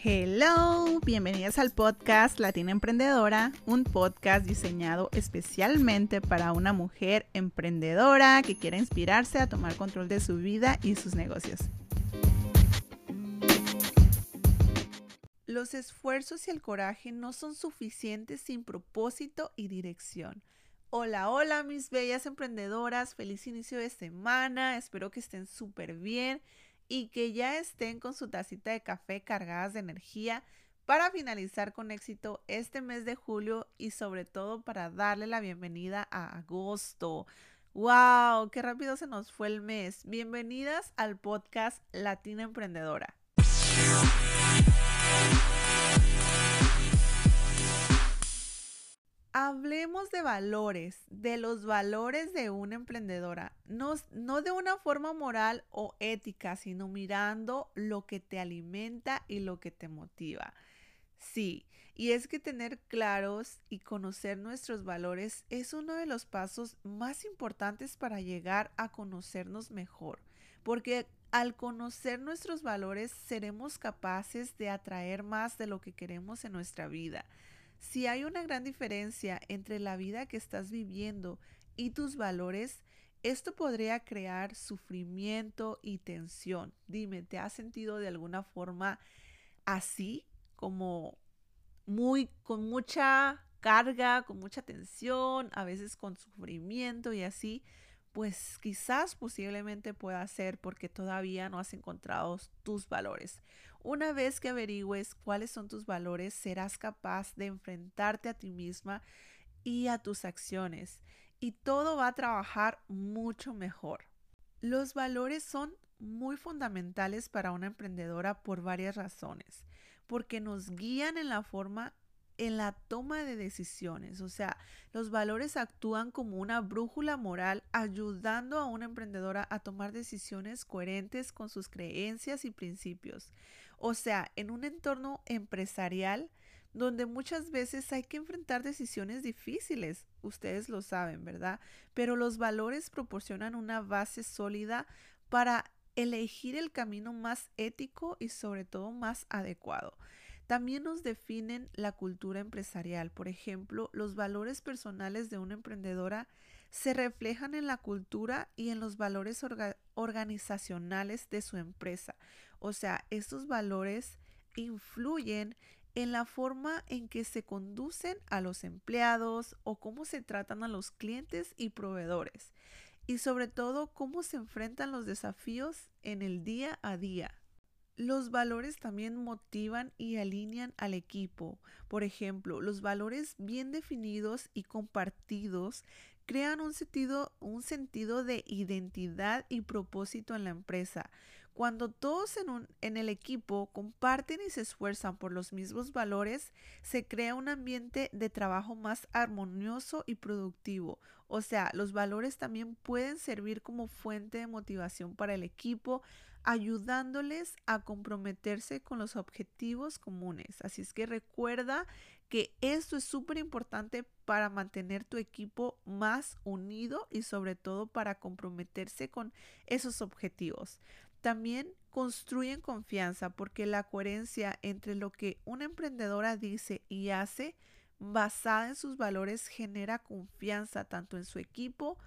Hello, bienvenidas al podcast Latina Emprendedora, un podcast diseñado especialmente para una mujer emprendedora que quiera inspirarse a tomar control de su vida y sus negocios. Los esfuerzos y el coraje no son suficientes sin propósito y dirección. Hola, hola mis bellas emprendedoras, feliz inicio de semana, espero que estén súper bien y que ya estén con su tacita de café cargadas de energía para finalizar con éxito este mes de julio y sobre todo para darle la bienvenida a agosto. ¡Wow! ¡Qué rápido se nos fue el mes! Bienvenidas al podcast Latina Emprendedora. Hablemos de valores, de los valores de una emprendedora, no, no, de una forma moral o ética, sino mirando lo que te alimenta y lo que te motiva. Sí, y es que tener claros y conocer nuestros valores es uno de los pasos más importantes para llegar a conocernos mejor, porque al conocer nuestros valores seremos capaces de atraer más de lo que queremos en nuestra vida. Si hay una gran diferencia entre la vida que estás viviendo y tus valores, esto podría crear sufrimiento y tensión. Dime, ¿te has sentido de alguna forma así, como muy con mucha carga, con mucha tensión, a veces con sufrimiento y así? Pues quizás posiblemente pueda ser porque todavía no has encontrado tus valores. Una vez que averigües cuáles son tus valores, serás capaz de enfrentarte a ti misma y a tus acciones y todo va a trabajar mucho mejor. Los valores son muy fundamentales para una emprendedora por varias razones, porque nos guían en la forma en la toma de decisiones. O sea, los valores actúan como una brújula moral ayudando a una emprendedora a tomar decisiones coherentes con sus creencias y principios. O sea, en un entorno empresarial donde muchas veces hay que enfrentar decisiones difíciles, ustedes lo saben, ¿verdad? Pero los valores proporcionan una base sólida para elegir el camino más ético y sobre todo más adecuado. También nos definen la cultura empresarial. Por ejemplo, los valores personales de una emprendedora se reflejan en la cultura y en los valores organizacionales de su empresa. O sea, estos valores influyen en la forma en que se conducen a los empleados o cómo se tratan a los clientes y proveedores. Y sobre todo, cómo se enfrentan los desafíos en el día a día. Los valores también motivan y alinean al equipo. Por ejemplo, los valores bien definidos y compartidos crean un sentido, un sentido de identidad y propósito en la empresa. Cuando todos en, en, el equipo comparten y se esfuerzan por los mismos valores, se crea un ambiente de trabajo más armonioso y productivo. O sea, los valores también pueden servir como fuente de motivación para el equipo, ayudándoles a comprometerse con los objetivos comunes. Así es que recuerda que esto es súper importante para mantener tu equipo más unido y sobre todo para comprometerse con esos objetivos. También construyen confianza porque la coherencia entre lo que una emprendedora dice y hace basada en sus valores genera confianza tanto en su equipo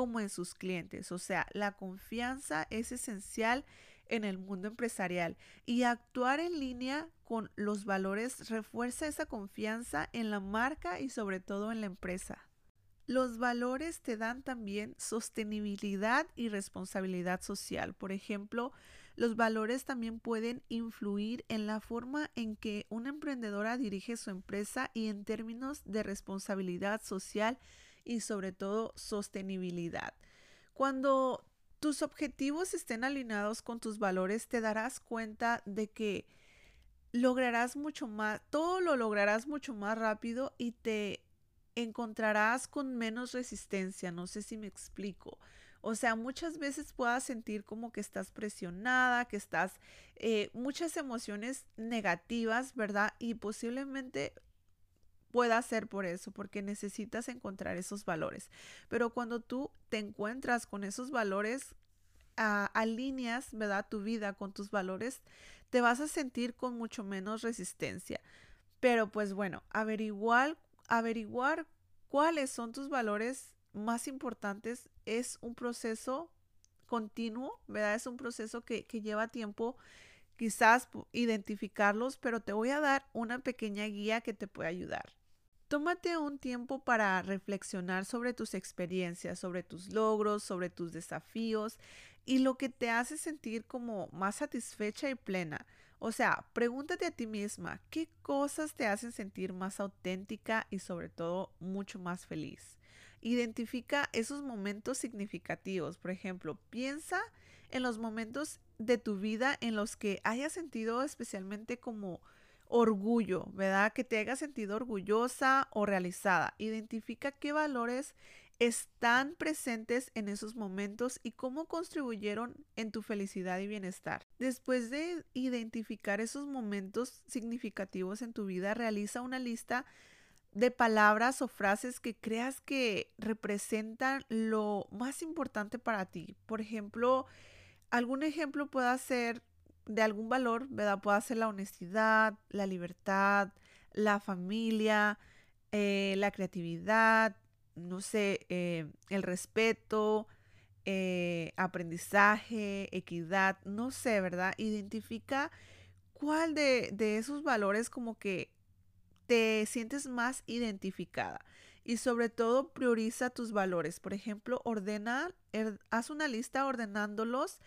como en sus clientes. O sea, la confianza es esencial en el mundo empresarial y actuar en línea con los valores refuerza esa confianza en la marca y sobre todo en la empresa. Los valores te dan también sostenibilidad y responsabilidad social. Por ejemplo, los valores también pueden influir en la forma en que una emprendedora dirige su empresa y en términos de responsabilidad social y sobre todo sostenibilidad. Cuando tus objetivos estén alineados con tus valores, te darás cuenta de que lograrás mucho más, todo lo lograrás mucho más rápido y te encontrarás con menos resistencia. No sé si me explico. O sea, muchas veces puedas sentir como que estás presionada, que estás eh, muchas emociones negativas, ¿verdad? Y posiblemente pueda ser por eso, porque necesitas encontrar esos valores. Pero cuando tú te encuentras con esos valores, alineas, ¿verdad? Tu vida con tus valores, te vas a sentir con mucho menos resistencia. Pero pues bueno, averiguar, averiguar cuáles son tus valores más importantes es un proceso continuo, ¿verdad? Es un proceso que lleva tiempo quizás identificarlos, pero te voy a dar una pequeña guía que te puede ayudar. Tómate un tiempo para reflexionar sobre tus experiencias, sobre tus logros, sobre tus desafíos y lo que te hace sentir como más satisfecha y plena. O sea, pregúntate a ti misma, ¿qué cosas te hacen sentir más auténtica y sobre todo mucho más feliz? Identifica esos momentos significativos. Por ejemplo, piensa en los momentos de tu vida en los que hayas sentido especialmente como orgullo, ¿verdad? Que te haga sentido orgullosa o realizada. Identifica qué valores están presentes en esos momentos y cómo contribuyeron en tu felicidad y bienestar. Después de identificar esos momentos significativos en tu vida, realiza una lista de palabras o frases que creas que representan lo más importante para ti. Por ejemplo, algún ejemplo puede ser de algún valor, ¿verdad? Puede ser la honestidad, la libertad, la familia, eh, la creatividad, no sé, eh, el respeto, eh, aprendizaje, equidad, no sé, ¿verdad? Identifica cuál de, de esos valores como que te sientes más identificada y sobre todo prioriza tus valores. Por ejemplo, ordena, er, haz una lista ordenándolos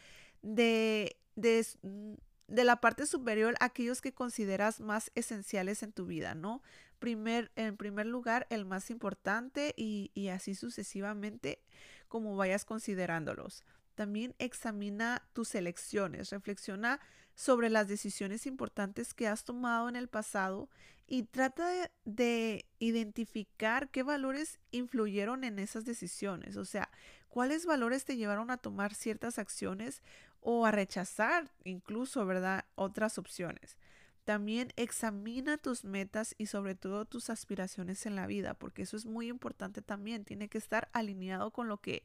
de Mm, de, la parte superior aquellos que consideras más esenciales en tu vida, ¿no? Primer, en primer lugar, el más importante y, y así sucesivamente como vayas considerándolos. También examina tus elecciones, reflexiona sobre las decisiones importantes que has tomado en el pasado y trata de, de, identificar qué valores influyeron en esas decisiones, o sea, cuáles valores te llevaron a tomar ciertas acciones o a rechazar incluso, ¿verdad? Otras opciones. También examina tus metas y sobre todo tus aspiraciones en la vida, porque eso es muy importante también. Tiene que estar alineado con lo que,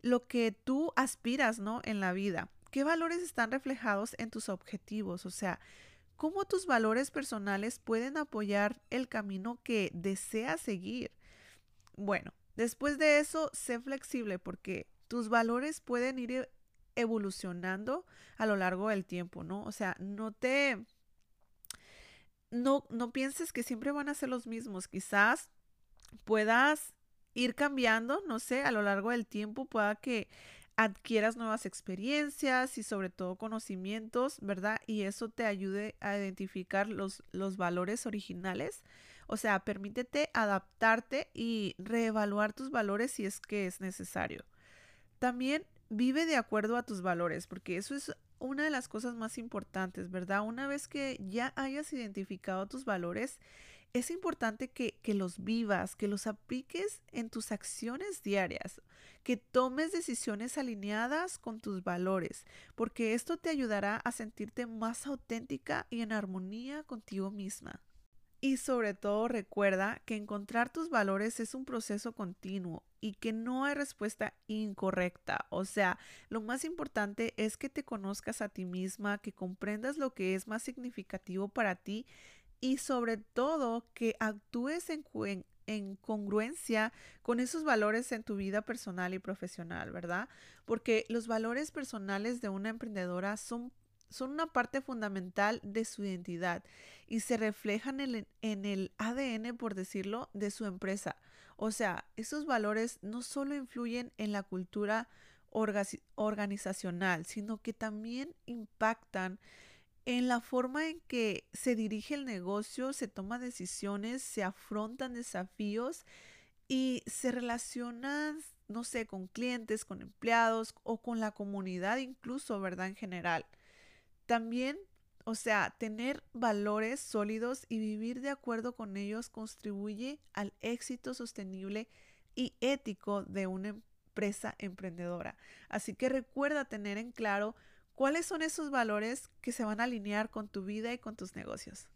lo que tú aspiras, ¿no? En la vida. ¿Qué valores están reflejados en tus objetivos? O sea, ¿cómo tus valores personales pueden apoyar el camino que deseas seguir? Bueno, después de eso, sé flexible porque tus valores pueden ir evolucionando a lo largo del tiempo, ¿no? O sea, no te... No, no pienses que siempre van a ser los mismos. Quizás puedas ir cambiando, no sé, a lo largo del tiempo, pueda que adquieras nuevas experiencias y sobre todo conocimientos, ¿verdad? Y eso te ayude a identificar los, los valores originales. O sea, permítete adaptarte y reevaluar tus valores si es que es necesario. También vive de acuerdo a tus valores, porque eso es una de las cosas más importantes, ¿verdad? Una vez que ya hayas identificado tus valores, es importante que, que, los vivas, que los apliques en tus acciones diarias, que tomes decisiones alineadas con tus valores, porque esto te ayudará a sentirte más auténtica y en armonía contigo misma. Y sobre todo recuerda que encontrar tus valores es un proceso continuo y que no hay respuesta incorrecta. O sea, lo más importante es que te conozcas a ti misma, que comprendas lo que es más significativo para ti y sobre todo que actúes en, en congruencia con esos valores en tu vida personal y profesional, ¿verdad? Porque los valores personales de una emprendedora son son una parte fundamental de su identidad y se reflejan en el, ADN, por decirlo, de su empresa. O sea, esos valores no solo influyen en la cultura organizacional, sino que también impactan en la forma en que se dirige el negocio, se toman decisiones, se afrontan desafíos y se relacionan, no sé, con clientes, con empleados o con la comunidad incluso, ¿verdad? En general. También, o sea, tener valores sólidos y vivir de acuerdo con ellos contribuye al éxito sostenible y ético de una empresa emprendedora. Así que recuerda tener en claro cuáles son esos valores que se van a alinear con tu vida y con tus negocios.